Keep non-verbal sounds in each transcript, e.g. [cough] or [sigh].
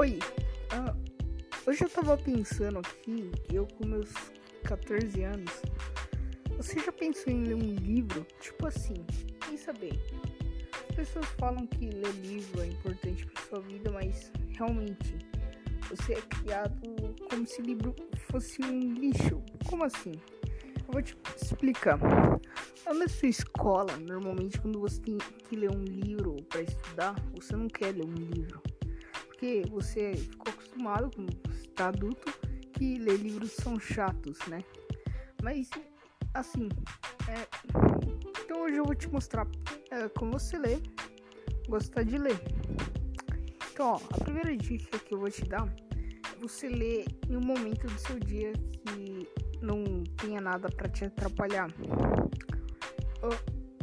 Oi, ah, hoje eu tava pensando aqui, eu com meus 14 anos, você já pensou em ler um livro? Tipo assim, pensa bem. As pessoas falam que ler livro é importante para sua vida, mas realmente você é criado como se livro fosse um lixo. Como assim? Eu vou te explicar. Na sua escola, normalmente quando você tem que ler um livro para estudar, você não quer ler um livro porque você ficou acostumado quando está adulto que ler livros são chatos, né? Mas assim, é... então hoje eu vou te mostrar é, como você lê, gostar de ler. Então, ó, a primeira dica que eu vou te dar é você ler em um momento do seu dia que não tenha nada para te atrapalhar.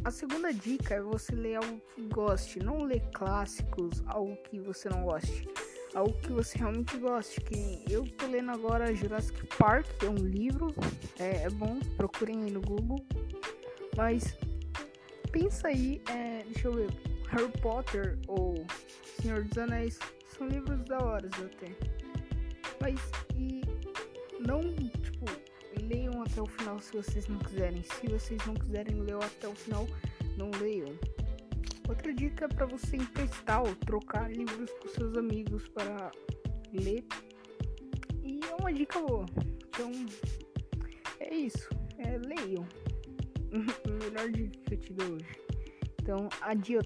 A segunda dica é você ler algo que goste, não ler clássicos, algo que você não goste, algo que você realmente goste. Que eu tô lendo agora Jurassic Park, é um livro, é, é bom, procurem aí no Google. Mas pensa aí, é, deixa eu ver, Harry Potter ou Senhor dos Anéis são livros da hora até. Mas e não até o final se vocês não quiserem. Se vocês não quiserem ler até o final, não leiam. Outra dica é para você emprestar ou trocar livros com seus amigos para ler. E é uma dica boa. Então, é isso. É, leiam. [laughs] Melhor dica que eu te dou hoje. Então, adiós.